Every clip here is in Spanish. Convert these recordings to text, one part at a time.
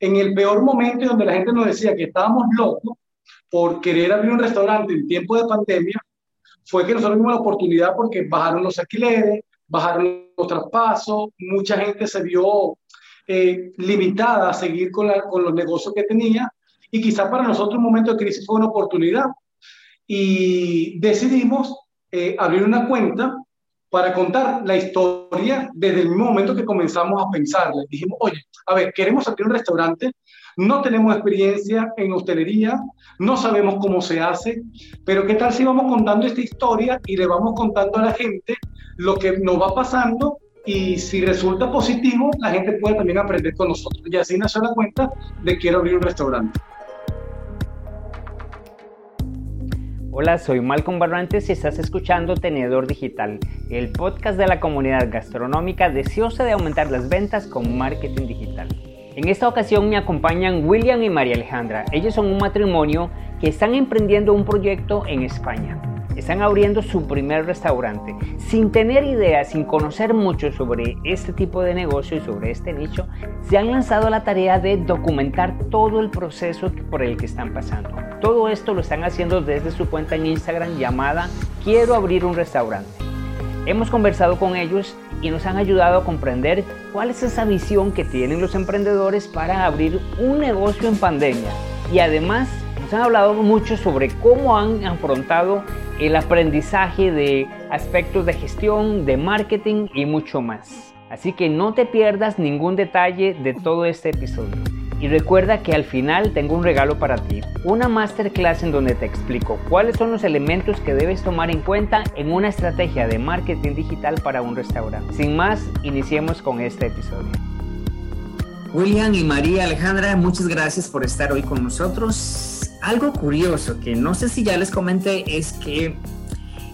en el peor momento donde la gente nos decía que estábamos locos por querer abrir un restaurante en tiempo de pandemia, fue que nosotros tuvimos la oportunidad porque bajaron los alquileres, bajaron los traspasos, mucha gente se vio eh, limitada a seguir con, con los negocios que tenía y quizás para nosotros un momento de crisis fue una oportunidad. Y decidimos eh, abrir una cuenta para contar la historia desde el momento que comenzamos a pensar. dijimos, oye, a ver, queremos abrir un restaurante, no tenemos experiencia en hostelería, no sabemos cómo se hace, pero ¿qué tal si vamos contando esta historia y le vamos contando a la gente lo que nos va pasando y si resulta positivo, la gente puede también aprender con nosotros. Y así nació la cuenta de quiero abrir un restaurante. Hola, soy Malcolm Barrantes y estás escuchando Tenedor Digital, el podcast de la comunidad gastronómica deseosa de aumentar las ventas con marketing digital. En esta ocasión me acompañan William y María Alejandra. Ellos son un matrimonio que están emprendiendo un proyecto en España están abriendo su primer restaurante. Sin tener idea, sin conocer mucho sobre este tipo de negocio y sobre este nicho, se han lanzado a la tarea de documentar todo el proceso por el que están pasando. Todo esto lo están haciendo desde su cuenta en Instagram llamada Quiero abrir un restaurante. Hemos conversado con ellos y nos han ayudado a comprender cuál es esa visión que tienen los emprendedores para abrir un negocio en pandemia. Y además nos han hablado mucho sobre cómo han afrontado el aprendizaje de aspectos de gestión, de marketing y mucho más. Así que no te pierdas ningún detalle de todo este episodio. Y recuerda que al final tengo un regalo para ti, una masterclass en donde te explico cuáles son los elementos que debes tomar en cuenta en una estrategia de marketing digital para un restaurante. Sin más, iniciemos con este episodio. William y María Alejandra, muchas gracias por estar hoy con nosotros algo curioso que no sé si ya les comenté es que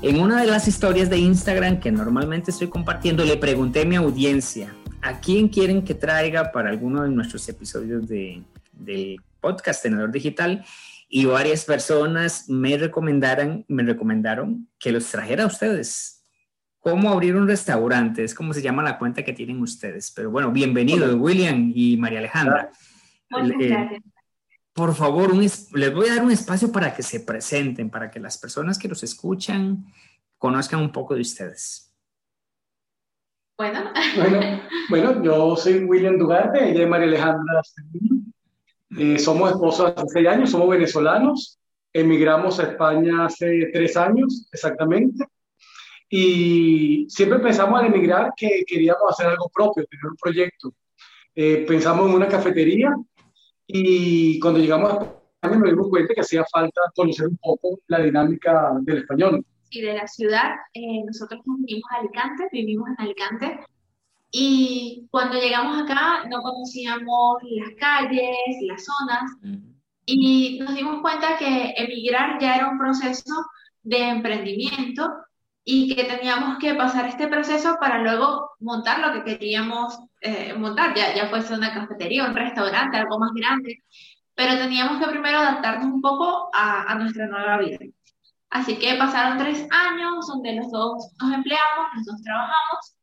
en una de las historias de Instagram que normalmente estoy compartiendo le pregunté a mi audiencia a quién quieren que traiga para alguno de nuestros episodios de, del podcast Tenedor Digital y varias personas me recomendaron, me recomendaron que los trajera a ustedes. ¿Cómo abrir un restaurante? Es como se llama la cuenta que tienen ustedes. Pero bueno, bienvenidos, William y María Alejandra. Muchas eh, gracias por favor, les voy a dar un espacio para que se presenten, para que las personas que los escuchan conozcan un poco de ustedes. Bueno, bueno, yo soy William Dugarte, ella es María Alejandra. Eh, somos esposos hace seis años, somos venezolanos, emigramos a España hace tres años exactamente. Y siempre pensamos al emigrar que queríamos hacer algo propio, tener un proyecto. Eh, pensamos en una cafetería y cuando llegamos a España nos dimos cuenta que hacía falta conocer un poco la dinámica del español. Y de la ciudad, eh, nosotros vivimos en Alicante, vivimos en Alicante, y cuando llegamos acá no conocíamos las calles, las zonas, y nos dimos cuenta que emigrar ya era un proceso de emprendimiento y que teníamos que pasar este proceso para luego montar lo que queríamos eh, montar, ya, ya fuese una cafetería, un restaurante, algo más grande, pero teníamos que primero adaptarnos un poco a, a nuestra nueva vida. Así que pasaron tres años donde los dos nos empleamos, los dos trabajamos,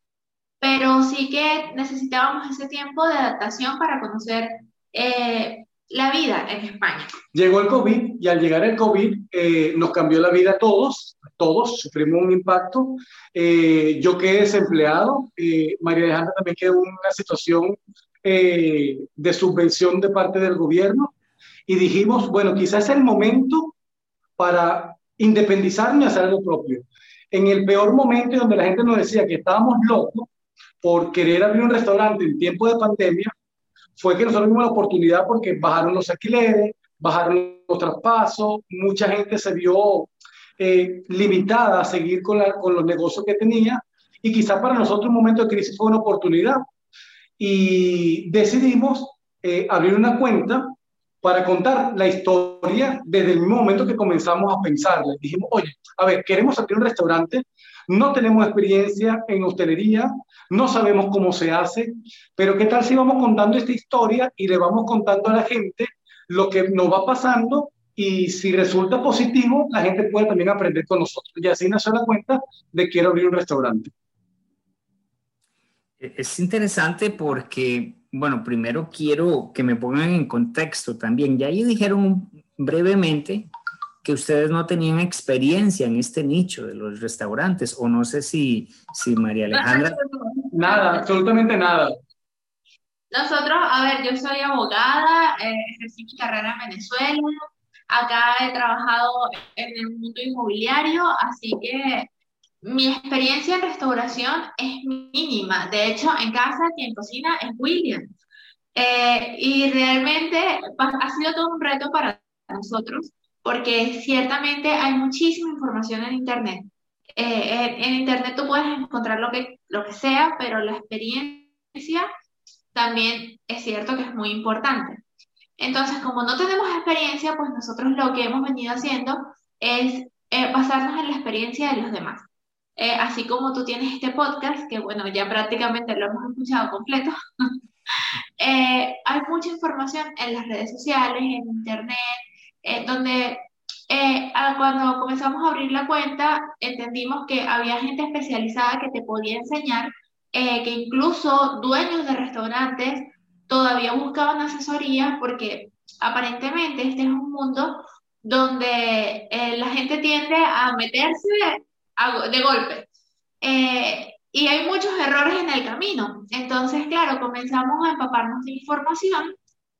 pero sí que necesitábamos ese tiempo de adaptación para conocer eh, la vida en España. Llegó el COVID y al llegar el COVID eh, nos cambió la vida a todos, todos sufrimos un impacto. Eh, yo quedé desempleado, eh, María Alejandra también quedó en una situación de subvención de parte del gobierno y dijimos, bueno, quizás es el momento para independizarnos y hacer algo propio. En el peor momento donde la gente nos decía que estábamos locos por querer abrir un restaurante en tiempo de pandemia, fue que nosotros tuvimos la oportunidad porque bajaron los alquileres, bajaron los traspasos, mucha gente se vio eh, limitada a seguir con, los negocios que tenía y quizás para nosotros un momento de crisis fue una oportunidad. Y decidimos eh, abrir una cuenta para contar la historia desde el momento que comenzamos a pensar. dijimos, oye, a ver, queremos abrir un restaurante, no tenemos experiencia en hostelería, no sabemos cómo se hace, pero ¿qué tal si vamos contando esta historia y le vamos contando a la gente lo que nos va pasando y si resulta positivo, la gente puede también aprender con nosotros. Y así nació la cuenta de quiero abrir un restaurante. Es interesante porque bueno, primero quiero que me pongan en contexto también. Ya ahí dijeron brevemente que ustedes no tenían experiencia en este nicho de los restaurantes, o no sé si, si María Alejandra. Nada, absolutamente nada. Nosotros, a ver, yo soy abogada, eh, ejercí mi carrera en Venezuela, acá he trabajado en el mundo inmobiliario, así que mi experiencia en restauración es mínima. De hecho, en casa quien cocina es William. Eh, y realmente ha sido todo un reto para nosotros porque ciertamente hay muchísima información en Internet. Eh, en, Internet tú puedes encontrar lo que, lo que sea, pero la experiencia también es cierto que es muy importante. Entonces, como no tenemos experiencia, pues nosotros lo que hemos venido haciendo es eh, basarnos en la experiencia de los demás. Eh, así como tú tienes este podcast, que bueno, ya prácticamente lo hemos escuchado completo, hay mucha información en las redes sociales, en internet, eh, donde eh, cuando comenzamos a abrir la cuenta, entendimos que había gente especializada que te podía enseñar, eh, que incluso dueños de restaurantes todavía buscaban asesoría porque aparentemente este es un mundo donde la gente tiende a meterse de golpe. y hay muchos errores en el camino. Entonces, claro, comenzamos a empaparnos de información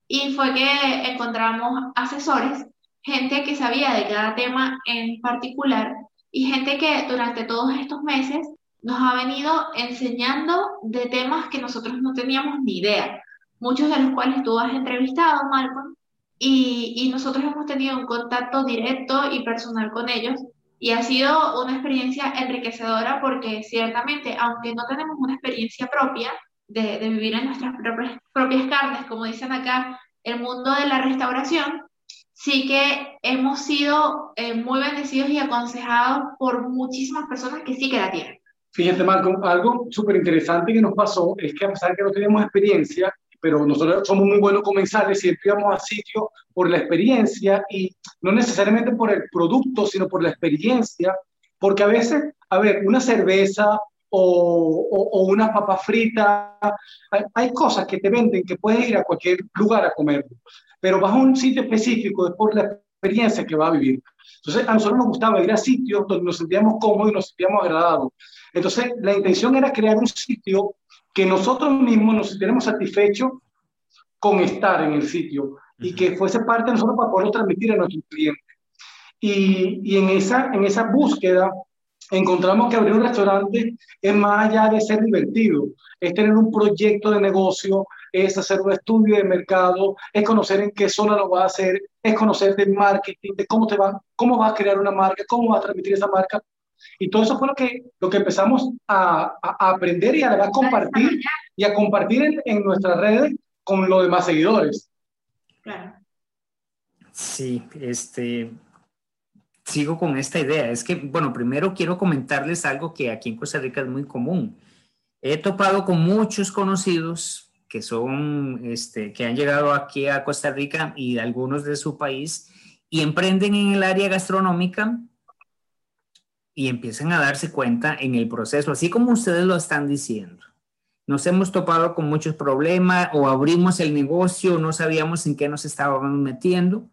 y fue que encontramos asesores gente que sabía de cada tema en particular y gente que durante todos estos meses nos ha venido enseñando de temas que nosotros no teníamos ni idea, muchos de los cuales tú has entrevistado, Malcolm, y, y nosotros hemos tenido un contacto directo y personal con ellos y ha sido una experiencia enriquecedora porque ciertamente, aunque no tenemos una experiencia propia de, de vivir en nuestras propias, propias carnes, como dicen acá, el mundo de la restauración, sí que hemos sido eh, muy bendecidos y aconsejados por muchísimas personas que sí que la tienen. Fíjate, Marco, algo súper interesante que nos pasó es que a pesar de que no teníamos experiencia, pero nosotros somos muy buenos comensales, siempre íbamos a sitio por la experiencia y no necesariamente por el producto, sino por la experiencia, porque a veces, a ver, una cerveza o, o, una papa frita, hay, hay, cosas que te venden que puedes ir a cualquier lugar a comer pero vas a un sitio específico es por la experiencia que va a vivir. Entonces, a nosotros nos gustaba ir a sitios donde nos sentíamos cómodos y nos sentíamos agradados. Entonces, la intención era crear un sitio que nosotros mismos nos sintiéramos satisfechos con estar en el sitio y que fuese parte de nosotros para poderlo transmitir a nuestros clientes. Y, y en, esa, en esa búsqueda encontramos que abrir un restaurante es más allá de ser divertido, es tener un proyecto de negocio, es hacer un estudio de mercado, es conocer en qué zona lo va a hacer, es conocer de marketing, de cómo te va, cómo va a crear una marca, cómo va a transmitir esa marca. Y todo eso fue lo que, lo que empezamos a, a aprender y a compartir y a compartir en, en nuestras redes con los demás seguidores. Claro. Sí, este, sigo con esta idea. Es que, bueno, primero quiero comentarles algo que aquí en Costa Rica es muy común. He topado con muchos conocidos que son, este, que han llegado aquí a Costa Rica y algunos de su país y emprenden en el área gastronómica y empiezan a darse cuenta en el proceso, así como ustedes lo están diciendo. Nos hemos topado con muchos problemas o abrimos el negocio, no sabíamos en qué nos estábamos metiendo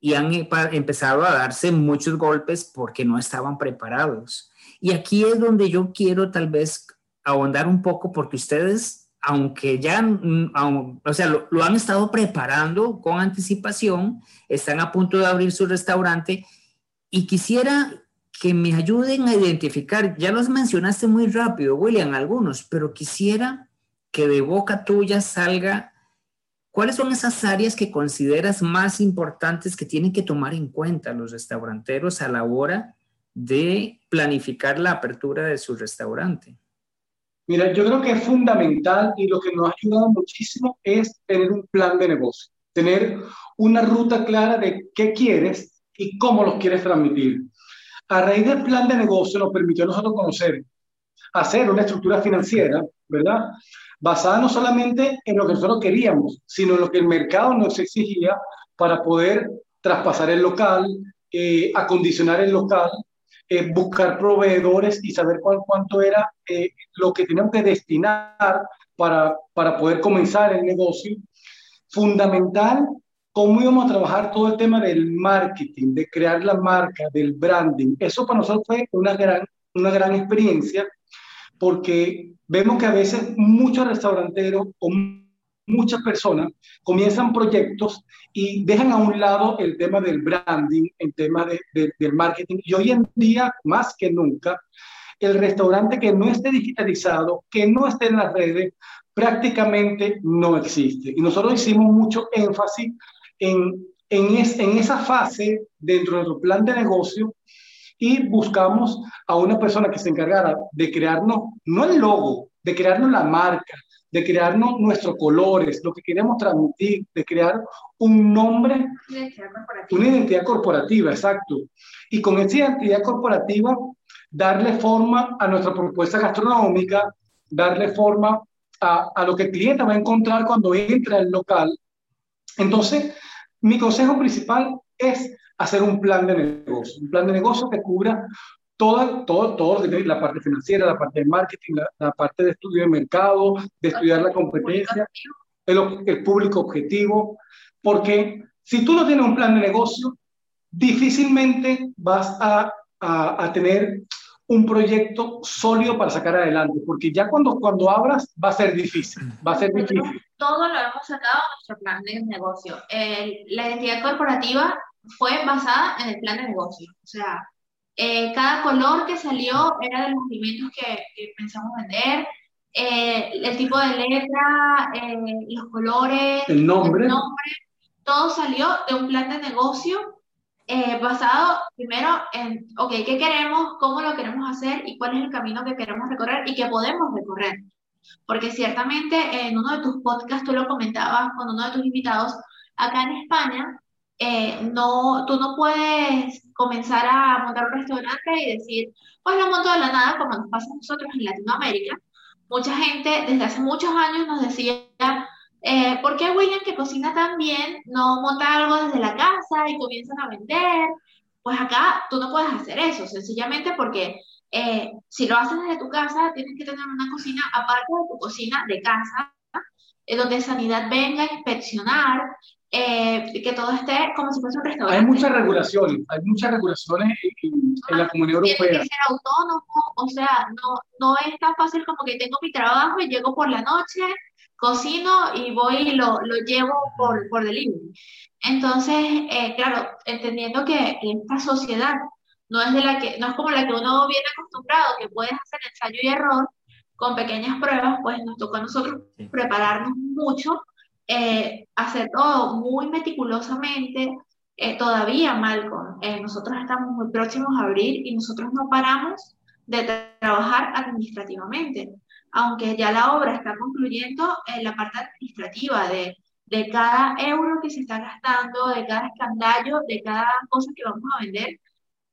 y han empezado a darse muchos golpes porque no estaban preparados. Y aquí es donde yo quiero tal vez ahondar un poco porque ustedes aunque ya, mm, o sea, lo, han estado preparando con anticipación, están a punto de abrir su restaurante y quisiera que me ayuden a identificar, ya los mencionaste muy rápido, William, algunos, pero quisiera que de boca tuya salga cuáles son esas áreas que consideras más importantes que tienen que tomar en cuenta los restauranteros a la hora de planificar la apertura de su restaurante. Mira, yo creo que es fundamental y lo que nos ha ayudado muchísimo es tener un plan de negocio, tener una ruta clara de qué quieres y cómo los quieres transmitir. A raíz del plan de negocio nos permitió a nosotros conocer, hacer una estructura financiera, ¿verdad? Basada no solamente en lo que nosotros queríamos, sino en lo que el mercado nos exigía para poder traspasar el local, eh, acondicionar el local, eh, buscar proveedores y saber cuánto era eh, lo que teníamos que destinar para, para poder comenzar el negocio. Fundamental, cómo íbamos a trabajar todo el tema del marketing, de crear la marca, del branding. Eso para nosotros fue una gran, una gran experiencia porque vemos que a veces muchos restauranteros o muchas personas comienzan proyectos y dejan a un lado el tema del branding, el tema de, del marketing. Y hoy en día, más que nunca, el restaurante que no esté digitalizado, que no esté en las redes, prácticamente no existe. Y nosotros hicimos mucho énfasis en, en, en esa fase dentro de nuestro plan de negocio y buscamos a una persona que se encargara de crearnos, no el logo, de crearnos la marca, de crearnos nuestros colores, lo que queremos transmitir, de crear un nombre, una identidad corporativa, exacto. Y con esa identidad corporativa, darle forma a nuestra propuesta gastronómica, darle forma a, a lo que el cliente va a encontrar cuando entra al local. Entonces, mi consejo principal es hacer un plan de negocio, un plan de negocio que cubra toda, todo, todo, la parte financiera, la parte de marketing, la, parte de estudio de mercado, de estudiar la competencia, el, público objetivo, porque si tú no tienes un plan de negocio, difícilmente vas a, a, tener un proyecto sólido para sacar adelante, porque ya cuando, cuando abras va a ser difícil, va a ser difícil. Todo lo hemos sacado en nuestro plan de negocio. la identidad corporativa fue basada en el plan de negocio. O sea, eh, cada color que salió era de los alimentos que, pensamos vender, eh, el tipo de letra, eh, los colores, el nombre. todo salió de un plan de negocio basado primero en, ok, ¿qué queremos? ¿Cómo lo queremos hacer? ¿Y cuál es el camino que queremos recorrer y que podemos recorrer? Porque ciertamente en uno de tus podcasts tú lo comentabas con uno de tus invitados, acá en España eh, no, tú no puedes comenzar a montar un restaurante y decir, pues lo monto de la nada, como nos pasa a nosotros en Latinoamérica. Mucha gente desde hace muchos años nos decía, eh, ¿por qué William que cocina tan bien no monta algo desde la casa y comienzan a vender? Pues acá tú no puedes hacer eso, sencillamente porque eh, si lo haces desde tu casa, tienes que tener una cocina aparte de tu cocina de casa, donde sanidad venga a inspeccionar, eh, que todo esté como si fuese un restaurante. Hay muchas regulaciones, hay muchas regulaciones en, la Comunidad Europea. Tiene que ser autónomo, o sea, no, no es tan fácil como que tengo mi trabajo y llego por la noche, cocino y voy y lo, lo llevo por, por delivery. Entonces, eh, claro, entendiendo que esta sociedad no es, de la que, no es como la que uno viene acostumbrado, que puedes hacer ensayo y error con pequeñas pruebas, pues nos tocó a nosotros prepararnos mucho eh, hacer todo muy meticulosamente. Eh, todavía, Malcolm, eh, nosotros estamos muy próximos a abrir y nosotros no paramos de trabajar administrativamente. Aunque ya la obra está concluyendo en la parte administrativa de, de cada euro que se está gastando, de cada escandallo, de cada cosa que vamos a vender,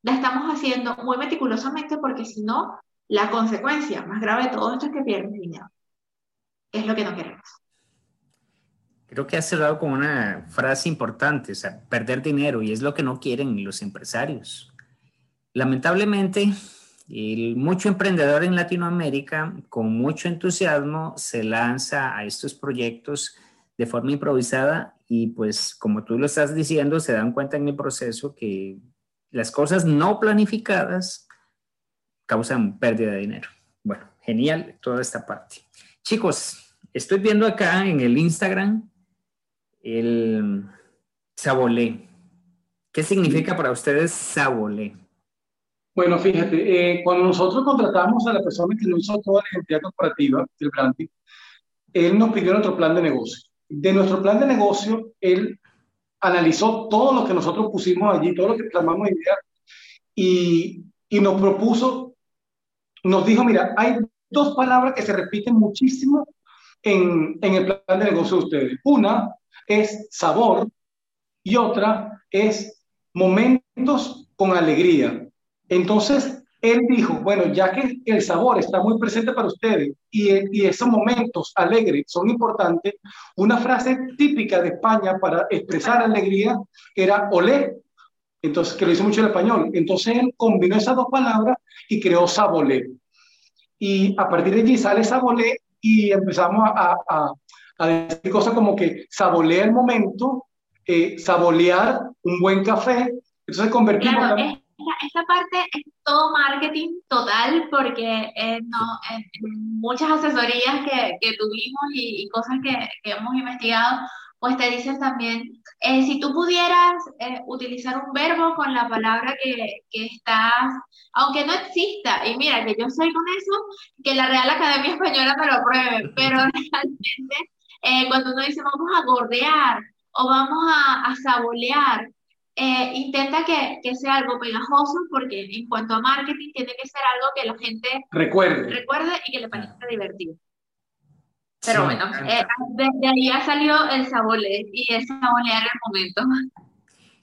la estamos haciendo muy meticulosamente porque si no, la consecuencia más grave de todo esto es que pierdes dinero. Es lo que no queremos. Creo que has cerrado con una frase importante, o sea, perder dinero, y es lo que no quieren los empresarios. Lamentablemente, el mucho emprendedor en Latinoamérica, con mucho entusiasmo, se lanza a estos proyectos de forma improvisada y pues como tú lo estás diciendo, se dan cuenta en el proceso que las cosas no planificadas causan pérdida de dinero. Bueno, genial toda esta parte. Chicos, estoy viendo acá en el Instagram el sabolé. ¿Qué significa para ustedes sabolé? Bueno, fíjate, eh, cuando nosotros contratamos a la persona que nos hizo toda la identidad corporativa del branding, él nos pidió nuestro plan de negocio. De nuestro plan de negocio, él analizó todo lo que nosotros pusimos allí, todo lo que plasmamos idea, y, y nos propuso, nos dijo, mira, hay dos palabras que se repiten muchísimo en, en el plan de negocio de ustedes. Una es sabor y otra es momentos con alegría. Entonces, él dijo, bueno, ya que el sabor está muy presente para ustedes y, y, esos momentos alegres son importantes, una frase típica de España para expresar alegría era olé, entonces, que lo hizo mucho en español. Entonces, él combinó esas dos palabras y creó sabolé. Y a partir de allí sale sabolé y empezamos a, a, a decir cosas como que sabolea el momento, eh, sabolear un buen café. Entonces convertimos... Claro, esta, parte es todo marketing total porque eh, no, en muchas asesorías que, que tuvimos y, y cosas que, que, hemos investigado, pues te dicen también, eh, si tú pudieras eh, utilizar un verbo con la palabra que, que, estás, aunque no exista, y mira que yo soy con eso, que la Real Academia Española me lo apruebe, pero realmente eh, cuando uno dice vamos a gordear o vamos a, a sabolear, eh, intenta que, que, sea algo pegajoso porque en cuanto a marketing tiene que ser algo que la gente recuerde, recuerde y que le parezca divertido. Pero sí, bueno, eh, desde ahí ha salido el sabole y el sabolear el momento.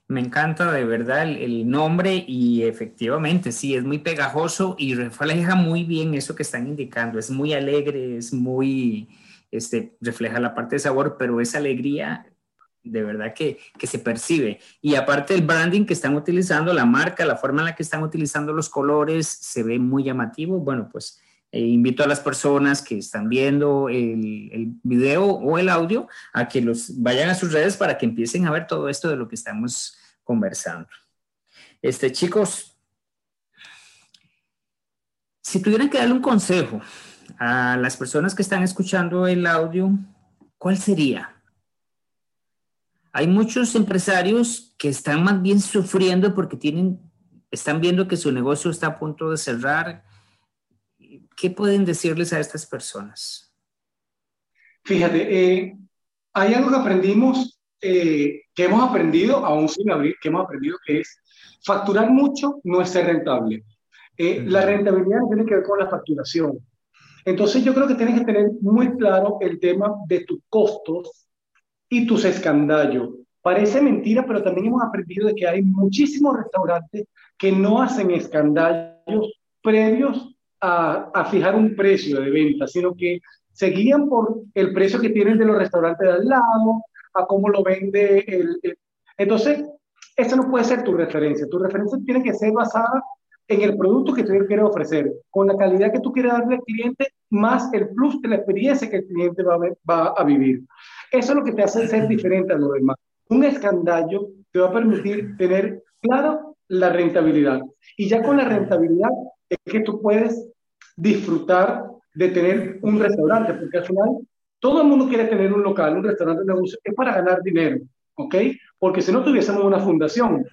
Me encanta de verdad el, el, nombre y efectivamente sí, es muy pegajoso y refleja muy bien eso que están indicando. Es muy alegre, es muy, este, refleja la parte de sabor, pero esa alegría de verdad que, que, se percibe. Y aparte el branding que están utilizando, la marca, la forma en la que están utilizando los colores, se ve muy llamativo. Bueno, pues eh, invito a las personas que están viendo el, el, video o el audio a que los vayan a sus redes para que empiecen a ver todo esto de lo que estamos conversando. Este, chicos, si tuvieran que darle un consejo a las personas que están escuchando el audio, ¿cuál sería? Hay muchos empresarios que están más bien sufriendo porque tienen, están viendo que su negocio está a punto de cerrar. ¿Qué pueden decirles a estas personas? Fíjate, eh, hay algo que aprendimos, eh, que hemos aprendido, aún sin abrir, que hemos aprendido, que es facturar mucho no es ser rentable. Eh, uh -huh. La rentabilidad no tiene que ver con la facturación. Entonces yo creo que tienes que tener muy claro el tema de tus costos y tus escandallos. Parece mentira, pero también hemos aprendido de que hay muchísimos restaurantes que no hacen escandallos previos a, a fijar un precio de venta, sino que se guían por el precio que tienen de los restaurantes de al lado, a cómo lo vende el... Entonces, esa no puede ser tu referencia. Tu referencia tiene que ser basada en el producto que tú quieres ofrecer, con la calidad que tú quieres darle al cliente, más el plus de la experiencia que el cliente va a vivir. Eso es lo que te hace ser diferente a los demás. Un escandallo te va a permitir tener claro la rentabilidad. Y ya con la rentabilidad es que tú puedes disfrutar de tener un restaurante, porque al final todo el mundo quiere tener un local, un restaurante, un negocio, es para ganar dinero, ¿ok? Porque si no tuviésemos una fundación.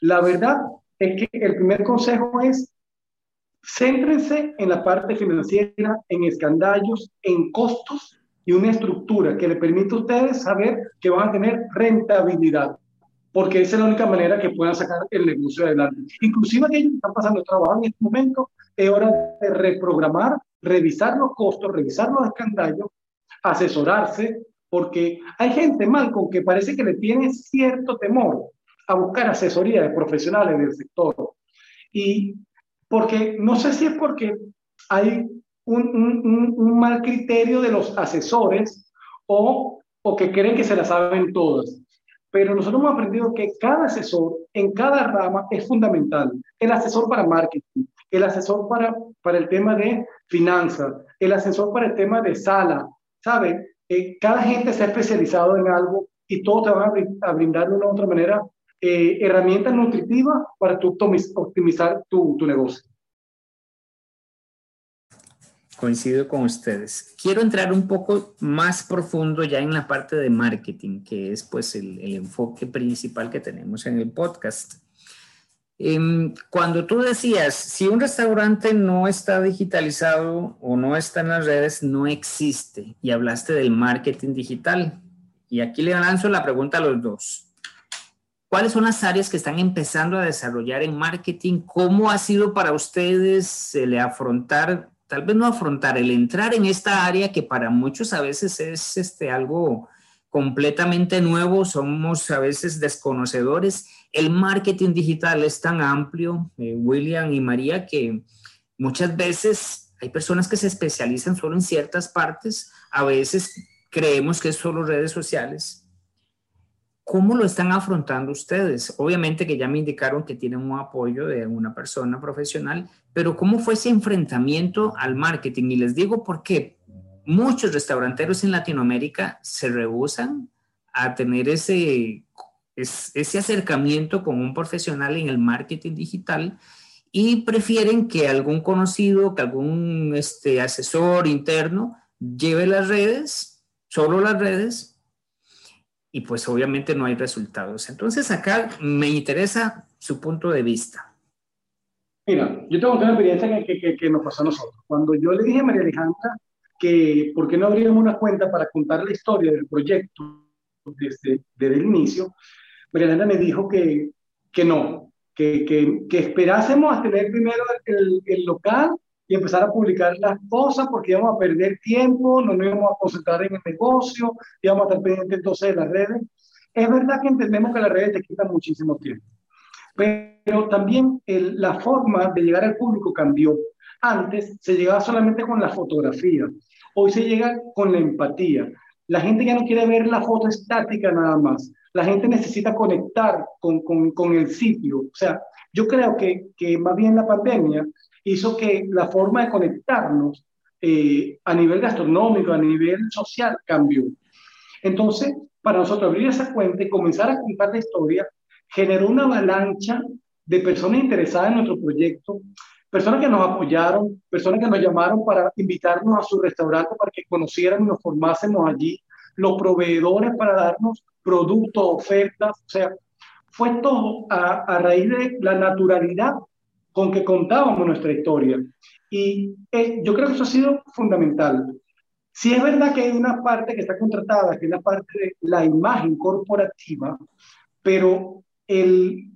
La verdad es que el primer consejo es céntrense en la parte financiera, en escandallos, en costos y una estructura que le permita a ustedes saber que van a tener rentabilidad, porque esa es la única manera que puedan sacar el negocio adelante. Inclusive aquellos que están pasando trabajo en este momento, es hora de reprogramar, revisar los costos, revisar los escandallos, asesorarse, porque hay gente, mal con que parece que le tiene cierto temor a buscar asesoría de profesionales del sector. Y porque no sé si es porque hay un, mal criterio de los asesores o, o que creen que se la saben todas. Pero nosotros hemos aprendido que cada asesor en cada rama es fundamental. El asesor para marketing, el asesor para, para el tema de finanzas, el asesor para el tema de sala, ¿sabe? Eh, cada gente se ha especializado en algo y todos te van a, brindar de una u otra manera eh, herramientas nutritivas para tu optimizar tu, tu negocio. Coincido con ustedes. Quiero entrar un poco más profundo ya en la parte de marketing, que es pues el, el enfoque principal que tenemos en el podcast. Eh, cuando tú decías, si un restaurante no está digitalizado o no está en las redes, no existe, y hablaste del marketing digital. Y aquí le lanzo la pregunta a los dos. ¿Cuáles son las áreas que están empezando a desarrollar en marketing? ¿Cómo ha sido para ustedes el afrontar tal vez no afrontar, el entrar en esta área que para muchos a veces es este, algo completamente nuevo, somos a veces desconocedores. El marketing digital es tan amplio, eh, William y María, que muchas veces hay personas que se especializan solo en ciertas partes, a veces creemos que es solo redes sociales, ¿Cómo lo están afrontando ustedes? Obviamente que ya me indicaron que tienen un apoyo de una persona profesional, pero ¿cómo fue ese enfrentamiento al marketing? Y les digo por qué. muchos restauranteros en Latinoamérica se rehusan a tener ese, ese acercamiento con un profesional en el marketing digital y prefieren que algún conocido, que algún este, asesor interno lleve las redes, solo las redes, y pues obviamente no hay resultados. Entonces acá me interesa su punto de vista. Mira, yo tengo una experiencia que, que, que, nos pasó a nosotros. Cuando yo le dije a María Alejandra que por qué no abríamos una cuenta para contar la historia del proyecto desde, desde el inicio, María Alejandra me dijo que, que no, que, que, esperásemos a tener primero el, el, local y empezar a publicar las cosas porque íbamos a perder tiempo, no nos íbamos a concentrar en el negocio, íbamos a estar pendientes entonces de las redes. Es verdad que entendemos que las redes te quitan muchísimo tiempo, pero también el, la forma de llegar al público cambió. Antes se llegaba solamente con la fotografía, hoy se llega con la empatía. La gente ya no quiere ver la foto estática nada más, la gente necesita conectar con, con, con el sitio. O sea, yo creo que, que, más bien la pandemia hizo que la forma de conectarnos eh, a nivel gastronómico, a nivel social, cambió. Entonces, para nosotros abrir esa cuenta y comenzar a contar la historia, generó una avalancha de personas interesadas en nuestro proyecto, personas que nos apoyaron, personas que nos llamaron para invitarnos a su restaurante para que conocieran y nos formásemos allí, los proveedores para darnos productos, ofertas, o sea, fue todo a, a raíz de la naturalidad con que contábamos nuestra historia. Y eh, yo creo que eso ha sido fundamental. Si es verdad que hay una parte que está contratada, que es la parte de la imagen corporativa, pero el,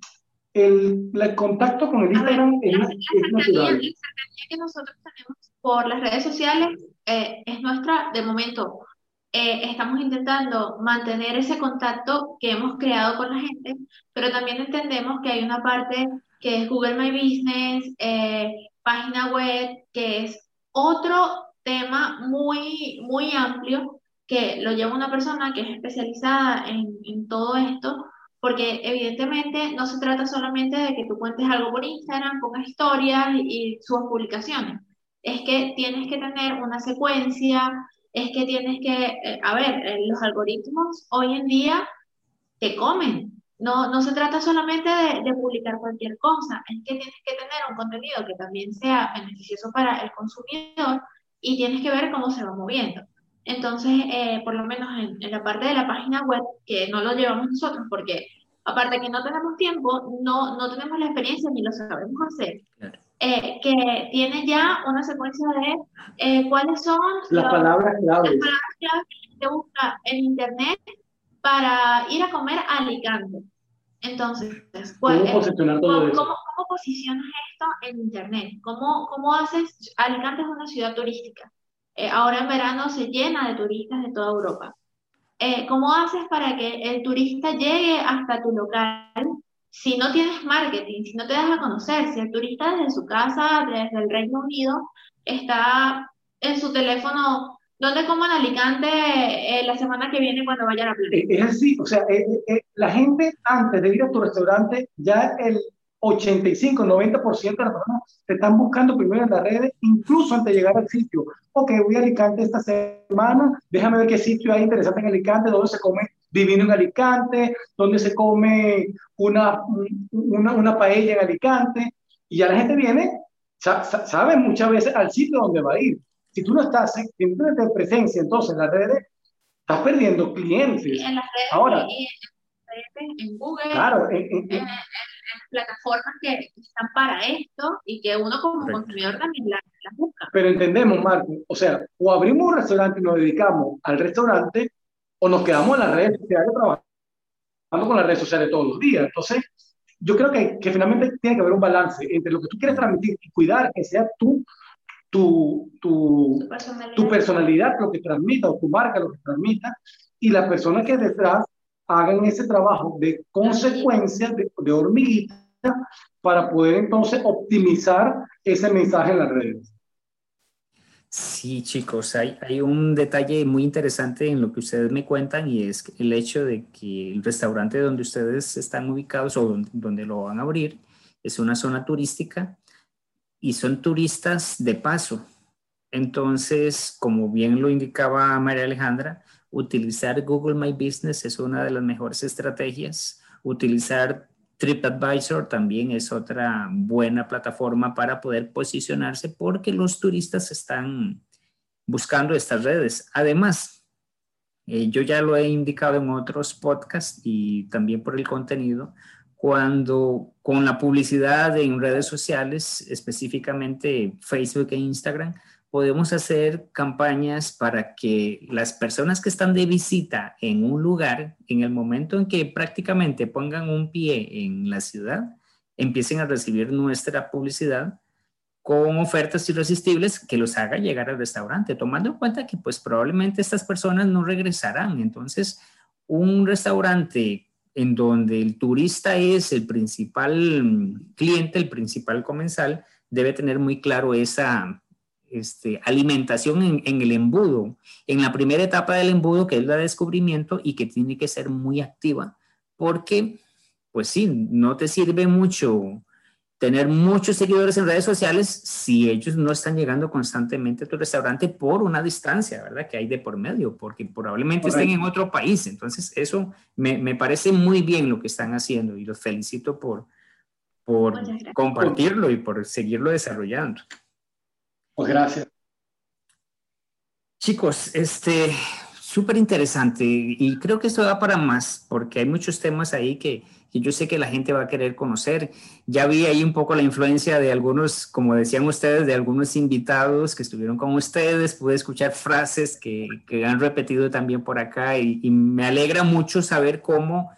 el, el contacto con el Instagram es, la, es natural. La que nosotros tenemos por las redes sociales eh, es nuestra, de momento, eh, estamos intentando mantener ese contacto que hemos creado con la gente, pero también entendemos que hay una parte que es Google My Business, eh, página web, que es otro tema muy, muy amplio que lo lleva una persona que es especializada en, en todo esto porque evidentemente no se trata solamente de que tú cuentes algo por Instagram, pongas historias y, subas publicaciones. Es que tienes que tener una secuencia, es que tienes que, eh, a ver, eh, los algoritmos hoy en día te comen. No, no se trata solamente de, de, publicar cualquier cosa, es que tienes que tener un contenido que también sea beneficioso para el consumidor y tienes que ver cómo se va moviendo. Entonces, eh, por lo menos en, la parte de la página web, que no lo llevamos nosotros porque aparte que no tenemos tiempo, no, no tenemos la experiencia ni lo sabemos hacer, eh, que tiene ya una secuencia de eh, cuáles son las palabras claves. Las palabras claves que busca en Internet para ir a comer a Alicante. Entonces, ¿cómo, posicionar todo ¿cómo, ¿cómo, posicionas esto en Internet? ¿Cómo, ¿Cómo haces? Alicante es una ciudad turística. Eh, ahora en verano se llena de turistas de toda Europa. Eh, ¿Cómo haces para que el turista llegue hasta tu local si no tienes marketing, si no te das a conocer? Si el turista desde su casa, desde el Reino Unido, está en su teléfono ¿Dónde como en Alicante eh, la semana que viene cuando vaya a la playa? Es así, o sea, la gente antes de ir a tu restaurante, ya el 85, 90% de las personas te están buscando primero en las redes, incluso antes de llegar al sitio. Ok, voy a Alicante esta semana, déjame ver qué sitio hay interesante en Alicante, dónde se come divino en Alicante, dónde se come una, una, una paella en Alicante, y ya la gente viene, sabe muchas veces al sitio donde va a ir. Si tú no estás, tienes presencia entonces en las redes, estás perdiendo clientes. En las redes, Ahora, en, Google, claro, en, plataformas que están para esto y que uno como consumidor también las la busca. Pero entendemos, Marco, o sea, o abrimos un restaurante y nos dedicamos al restaurante, o nos quedamos en las redes sociales trabajando con las redes sociales todos los días. Entonces, yo creo que, que finalmente tiene que haber un balance entre lo que tú quieres transmitir y cuidar que sea tú tu, tu, tu, personalidad. tu, personalidad. lo que transmita, o tu marca, lo que transmita, y las personas que detrás hagan ese trabajo de consecuencia, de, de hormiguita, para poder entonces optimizar ese mensaje en las redes. Sí, chicos, hay, hay, un detalle muy interesante en lo que ustedes me cuentan y es el hecho de que el restaurante donde ustedes están ubicados o donde, donde lo van a abrir es una zona turística y son turistas de paso. Entonces, como bien lo indicaba María Alejandra, utilizar Google My Business es una de las mejores estrategias. Utilizar TripAdvisor también es otra buena plataforma para poder posicionarse porque los turistas están buscando estas redes. Además, eh, yo ya lo he indicado en otros podcasts y también por el contenido, cuando con la publicidad en redes sociales, específicamente Facebook e Instagram, podemos hacer campañas para que las personas que están de visita en un lugar, en el momento en que prácticamente pongan un pie en la ciudad, empiecen a recibir nuestra publicidad con ofertas irresistibles que los haga llegar al restaurante, tomando en cuenta que pues probablemente estas personas no regresarán. Entonces, un restaurante en donde el turista es el principal cliente, el principal comensal, debe tener muy claro esa este, alimentación en, el embudo, en la primera etapa del embudo, que es la de descubrimiento y que tiene que ser muy activa, porque, pues sí, no te sirve mucho tener muchos seguidores en redes sociales si ellos no están llegando constantemente a tu restaurante por una distancia, ¿verdad? Que hay de por medio, porque probablemente estén en otro país. Entonces, eso me, me, parece muy bien lo que están haciendo y los felicito por, por compartirlo y por seguirlo desarrollando. Pues gracias. Chicos, este, súper interesante y creo que esto da para más porque hay muchos temas ahí que, yo sé que la gente va a querer conocer. Ya vi ahí un poco la influencia de algunos, como decían ustedes, de algunos invitados que estuvieron con ustedes. Pude escuchar frases que, han repetido también por acá y, y me alegra mucho saber cómo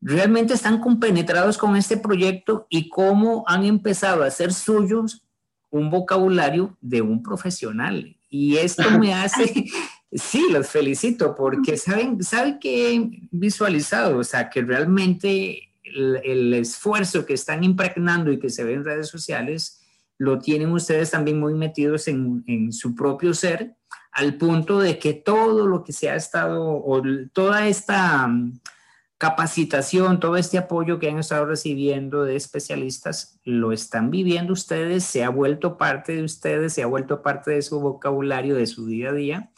realmente están compenetrados con este proyecto y cómo han empezado a hacer suyos un vocabulario de un profesional. Y esto me hace, sí, los felicito porque saben, saben que he visualizado, o sea, que realmente el, esfuerzo que están impregnando y que se ve en redes sociales, lo tienen ustedes también muy metidos en, en su propio ser, al punto de que todo lo que se ha estado, o toda esta capacitación, todo este apoyo que han estado recibiendo de especialistas, lo están viviendo ustedes, se ha vuelto parte de ustedes, se ha vuelto parte de su vocabulario, de su día a día.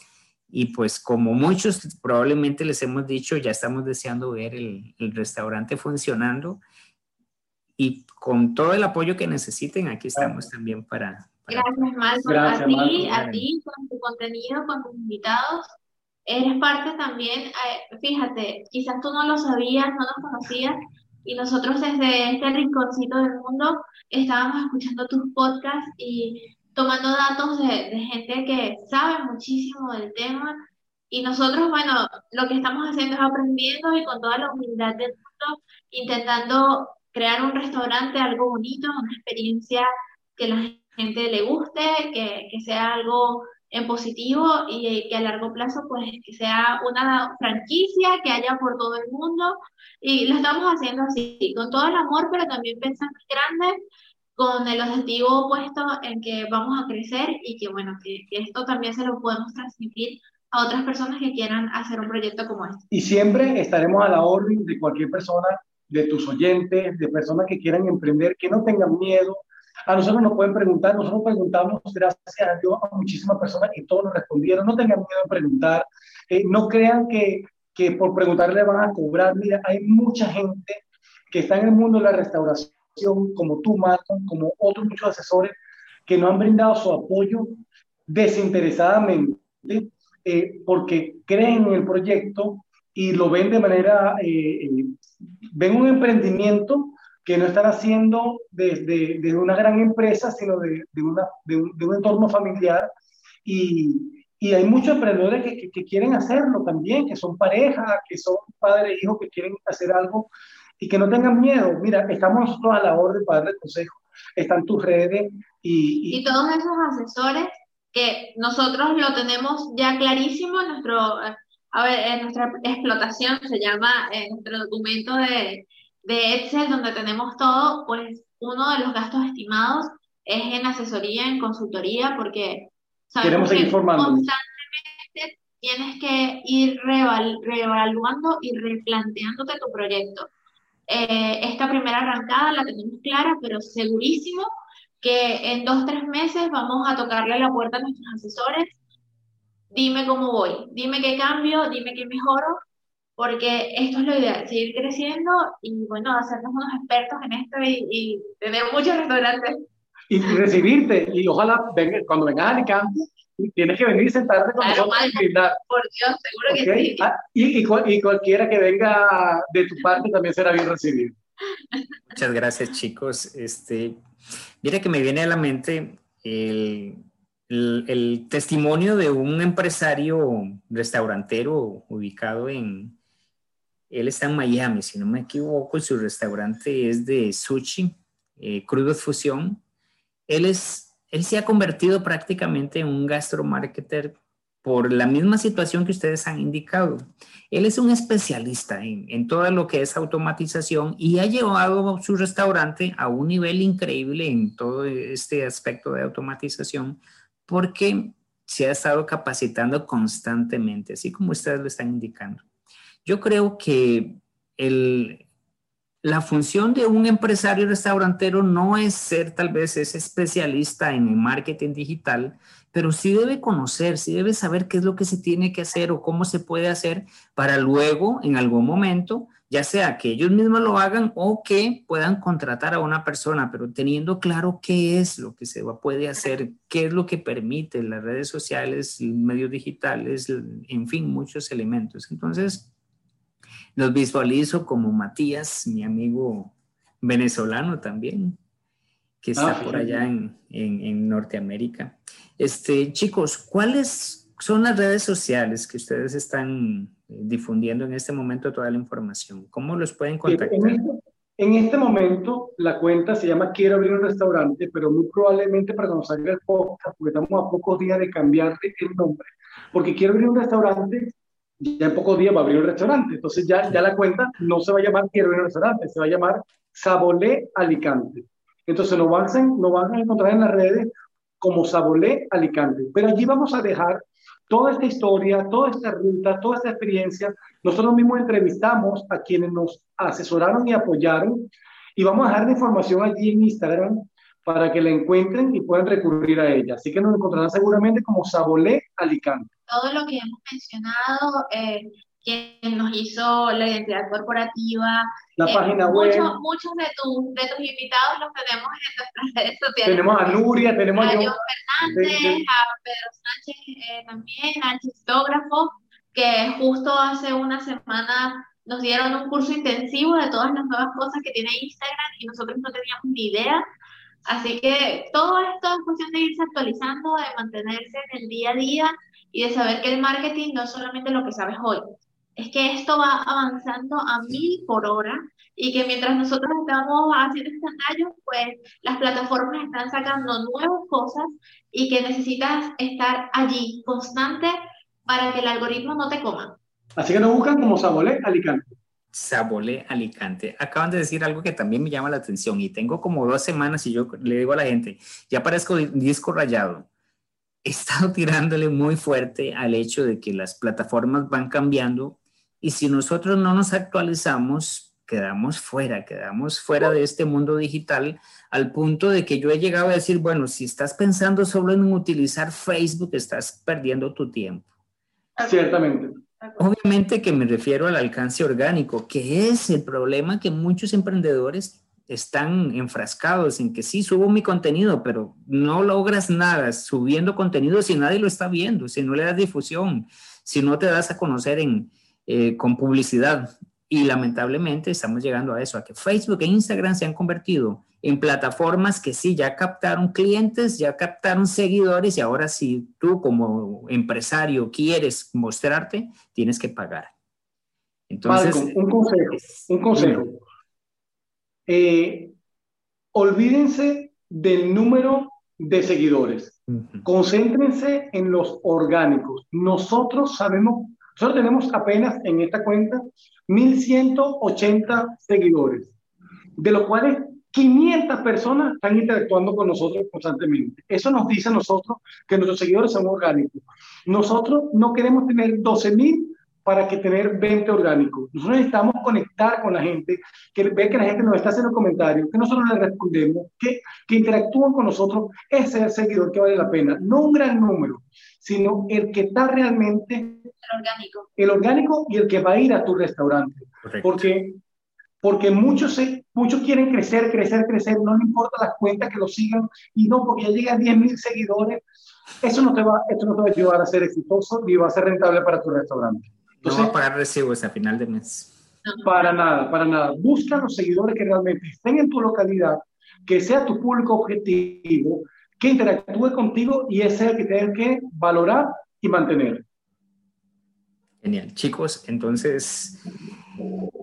Y pues como muchos probablemente les hemos dicho, ya estamos deseando ver el, restaurante funcionando. Y con todo el apoyo que necesiten, aquí estamos también para... Gracias, Malcolm. a ti, a ti, con tu contenido, con tus invitados eres parte también, eh, fíjate, quizás tú no lo sabías, no nos conocías, y nosotros desde este rinconcito del mundo estábamos escuchando tus podcasts y tomando datos de, de gente que sabe muchísimo del tema. Y nosotros, bueno, lo que estamos haciendo es aprendiendo y con toda la humildad del mundo, intentando crear un restaurante, algo bonito, una experiencia que la gente le guste, que, que sea algo en positivo y que a largo plazo pues que sea una franquicia que haya por todo el mundo y lo estamos haciendo así, con todo el amor, pero también pensando grande, con el objetivo puesto en que vamos a crecer y que bueno, que, esto también se lo podemos transmitir a otras personas que quieran hacer un proyecto como este. Y siempre estaremos a la orden de cualquier persona, de tus oyentes, de personas que quieran emprender, que no tengan miedo, a nosotros nos pueden preguntar, nosotros preguntamos, gracias a Dios, a muchísimas personas y todos nos respondieron. No tengan miedo de preguntar, eh, no crean que, que por preguntarle van a cobrar. Mira, hay mucha gente que está en el mundo de la restauración, como tú, Malcolm, como otros muchos asesores, que no han brindado su apoyo desinteresadamente eh, porque creen en el proyecto y lo ven de manera, eh, ven un emprendimiento que no están haciendo desde de, una gran empresa, sino de, de, una, de un, un, entorno familiar. Y, y hay muchos emprendedores que, que, quieren hacerlo también, que son parejas, que son padres e hijos que quieren hacer algo y que no tengan miedo. Mira, estamos nosotros a la orden para darle consejo. Están tus redes y, y... todos esos asesores que nosotros lo tenemos ya clarísimo en nuestro, a ver, en nuestra explotación, se llama en nuestro documento de, de Excel, donde tenemos todo, pues uno de los gastos estimados es en asesoría, en consultoría, porque sabemos que constantemente tienes que ir reevaluando y replanteándote tu proyecto. Eh, esta primera arrancada la tenemos clara, pero segurísimo que en dos, tres meses vamos a tocarle la puerta a nuestros asesores. Dime cómo voy, dime qué cambio, dime qué mejoro, porque esto es lo ideal, seguir creciendo y bueno, hacernos unos expertos en esto y, tener muchos restaurantes. Y recibirte, y ojalá cuando vengas a Alicante, tienes que venir y sentarte con nosotros Por Dios, seguro que sí. Ah, y, y, cualquiera que venga de tu parte también será bien recibido. Muchas gracias, chicos. Este, mira que me viene a la mente el, el, testimonio de un empresario restaurantero ubicado en, él está en Miami, si no me equivoco, su restaurante es de sushi, eh, Crudo Fusión. Él, es, él se ha convertido prácticamente en un gastromarketer por la misma situación que ustedes han indicado. Él es un especialista en, en, todo lo que es automatización y ha llevado su restaurante a un nivel increíble en todo este aspecto de automatización porque se ha estado capacitando constantemente, así como ustedes lo están indicando. Yo creo que el, la función de un empresario restaurantero no es ser tal vez ese especialista en marketing digital, pero sí debe conocer, sí debe saber qué es lo que se tiene que hacer o cómo se puede hacer para luego, en algún momento, ya sea que ellos mismos lo hagan o que puedan contratar a una persona, pero teniendo claro qué es lo que se puede hacer, qué es lo que permite las redes sociales, medios digitales, en fin, muchos elementos. Entonces, los visualizo como Matías, mi amigo venezolano también, que está ah, por allá en, en Norteamérica. Este, chicos, ¿cuáles son las redes sociales que ustedes están eh, difundiendo en este momento toda la información? ¿Cómo los pueden contactar? En este, momento la cuenta se llama Quiero abrir un restaurante, pero muy probablemente para cuando salga el podcast, porque estamos a pocos días de cambiarle el nombre, porque Quiero abrir un restaurante, ya en pocos días va a abrir un restaurante, entonces ya, ya la cuenta no se va a llamar Quiero un restaurante, se va a llamar Sabolé Alicante. Entonces nos van, nos van a encontrar en las redes como Sabolé Alicante. Pero allí vamos a dejar toda esta historia, toda esta ruta, toda esta experiencia. Nosotros mismos entrevistamos a quienes nos asesoraron y apoyaron y vamos a dejar la información allí en Instagram para que la encuentren y puedan recurrir a ella. Así que nos encontrarán seguramente como Sabolé Alicante. Todo lo que hemos mencionado eh, quien nos hizo la identidad corporativa. La eh, página web. Muchos de, de tus invitados los tenemos en nuestras redes sociales. Tenemos a Nuria, tenemos a, John Fernández, a Pedro Sánchez eh, también, al histógrafo, que justo hace una semana nos dieron un curso intensivo de todas las nuevas cosas que tiene Instagram y nosotros no teníamos ni idea. Así que todo esto es cuestión de irse actualizando, de mantenerse en el día a día y de saber que el marketing no es solamente lo que sabes hoy, es que esto va avanzando a mil por hora y que mientras nosotros estamos haciendo escandallos, pues las plataformas están sacando nuevas cosas y que necesitas estar allí constante para que el algoritmo no te coma. Así que nos buscan como Sabolé Alicante. Sabolé Alicante. Acaban de decir algo que también me llama la atención y tengo como dos semanas y yo le digo a la gente, ya parezco disco rayado. He estado tirándole muy fuerte al hecho de que las plataformas van cambiando y si nosotros no nos actualizamos, quedamos fuera, quedamos fuera de este mundo digital al punto de que yo he llegado a decir, bueno, si estás pensando solo en utilizar Facebook, estás perdiendo tu tiempo. Ciertamente. Obviamente que me refiero al alcance orgánico, que es el problema que muchos emprendedores están enfrascados en que sí, subo mi contenido, pero no logras nada subiendo contenido si nadie lo está viendo, si no le das difusión, si no te das a conocer en, eh, con publicidad. Y lamentablemente estamos llegando a eso, a que Facebook e Instagram se han convertido en plataformas que sí, ya captaron clientes, ya captaron seguidores y ahora si tú como empresario quieres mostrarte, tienes que pagar. Entonces, un consejo, un consejo. Eh, olvídense del número de seguidores. Concéntrense en los orgánicos. Nosotros sabemos nosotros tenemos apenas en esta cuenta 1.180 seguidores, de los cuales 500 personas están interactuando con nosotros constantemente. Eso nos dice a nosotros que nuestros seguidores son orgánicos. Nosotros no queremos tener 12.000 para que tener 20 orgánicos. Nosotros necesitamos conectar con la gente, que ve que la gente nos está haciendo comentarios, que nosotros le respondemos, que, que interactúan con nosotros. Ese es el seguidor que vale la pena. No un gran número, sino el que está realmente... El orgánico. El orgánico y el que va a ir a tu restaurante. Porque porque muchos, muchos quieren crecer, crecer, crecer, no les importa las cuentas que lo sigan, y no, porque ya llegan 10 mil seguidores, eso no, te va, esto no te va a ayudar a ser exitoso ni va a ser rentable para tu restaurante. Entonces, no va a pagar recibos a final de mes. Para nada, para nada. Busca los seguidores que realmente estén en tu localidad, que sea tu público objetivo, que interactúe contigo y ese es el que tienes que valorar y mantener. Genial. Chicos, entonces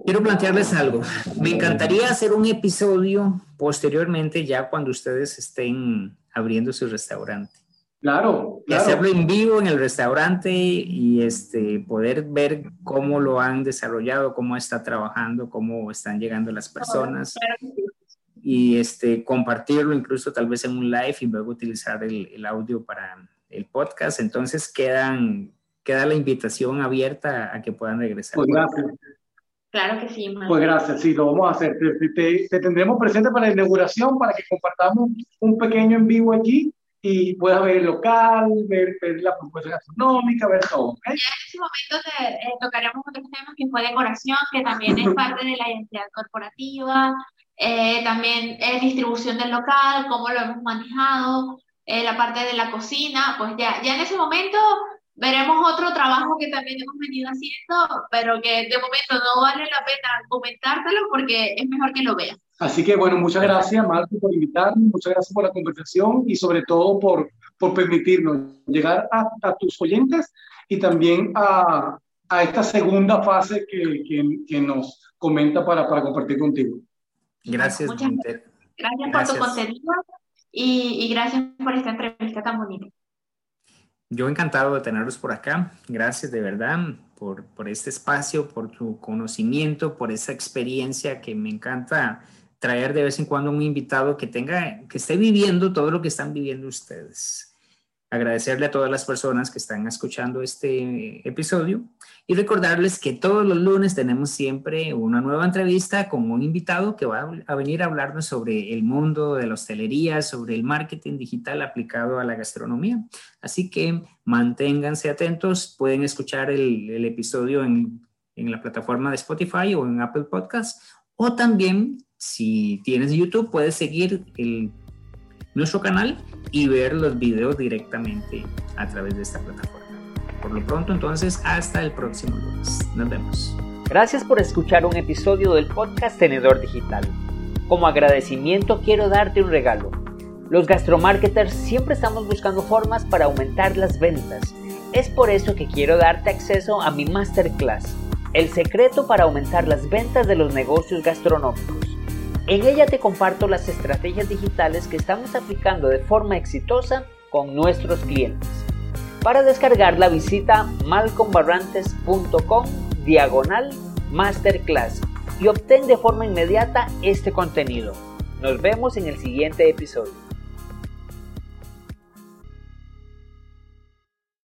quiero plantearles algo. Me encantaría hacer un episodio posteriormente, ya cuando ustedes estén abriendo su restaurante. Claro, Y hacerlo en vivo en el restaurante y este, poder ver cómo lo han desarrollado, cómo está trabajando, cómo están llegando las personas. Y este, compartirlo incluso tal vez en un live y luego utilizar el, el audio para el podcast. Entonces quedan, queda la invitación abierta a que puedan regresar. Pues gracias. Claro que sí. Pues gracias, sí, lo vamos a hacer. Te, te, tendremos presente para la inauguración, para que compartamos un pequeño en vivo aquí y puedas ver el local, ver, la propuesta gastronómica, ver todo. Ya en ese momento te, eh, tocaremos otros temas que fue decoración, que también es parte de la identidad corporativa, eh, también eh, distribución del local, cómo lo hemos manejado, la parte de la cocina, pues ya, ya en ese momento veremos otro trabajo que también hemos venido haciendo, pero que de momento no vale la pena comentártelo porque es mejor que lo veas. Así que bueno, muchas gracias Marco por invitarme, muchas gracias por la conversación y sobre todo por, por permitirnos llegar a, a tus oyentes y también a, a esta segunda fase que, que, que, nos comenta para, para compartir contigo. Gracias. Muchas gracias, gracias por tu contenido y, y gracias por esta entrevista tan bonita. Yo encantado de tenerlos por acá. Gracias de verdad por, por este espacio, por tu conocimiento, por esa experiencia que me encanta traer de vez en cuando un invitado que tenga, que esté viviendo todo lo que están viviendo ustedes agradecerle a todas las personas que están escuchando este episodio y recordarles que todos los lunes tenemos siempre una nueva entrevista con un invitado que va a venir a hablarnos sobre el mundo de la hostelería, sobre el marketing digital aplicado a la gastronomía. Así que manténganse atentos, pueden escuchar el, el episodio en, en la plataforma de Spotify o en Apple Podcast o también si tienes YouTube puedes seguir el nuestro canal y ver los videos directamente a través de esta plataforma. Por lo pronto, entonces, hasta el próximo lunes. Nos vemos. Gracias por escuchar un episodio del podcast Tenedor Digital. Como agradecimiento quiero darte un regalo. Los gastromarketers siempre estamos buscando formas para aumentar las ventas. Es por eso que quiero darte acceso a mi masterclass, El secreto para aumentar las ventas de los negocios gastronómicos. En ella te comparto las estrategias digitales que estamos aplicando de forma exitosa con nuestros clientes. Para descargarla visita malcombarrantes.com diagonal masterclass y obtén de forma inmediata este contenido. Nos vemos en el siguiente episodio.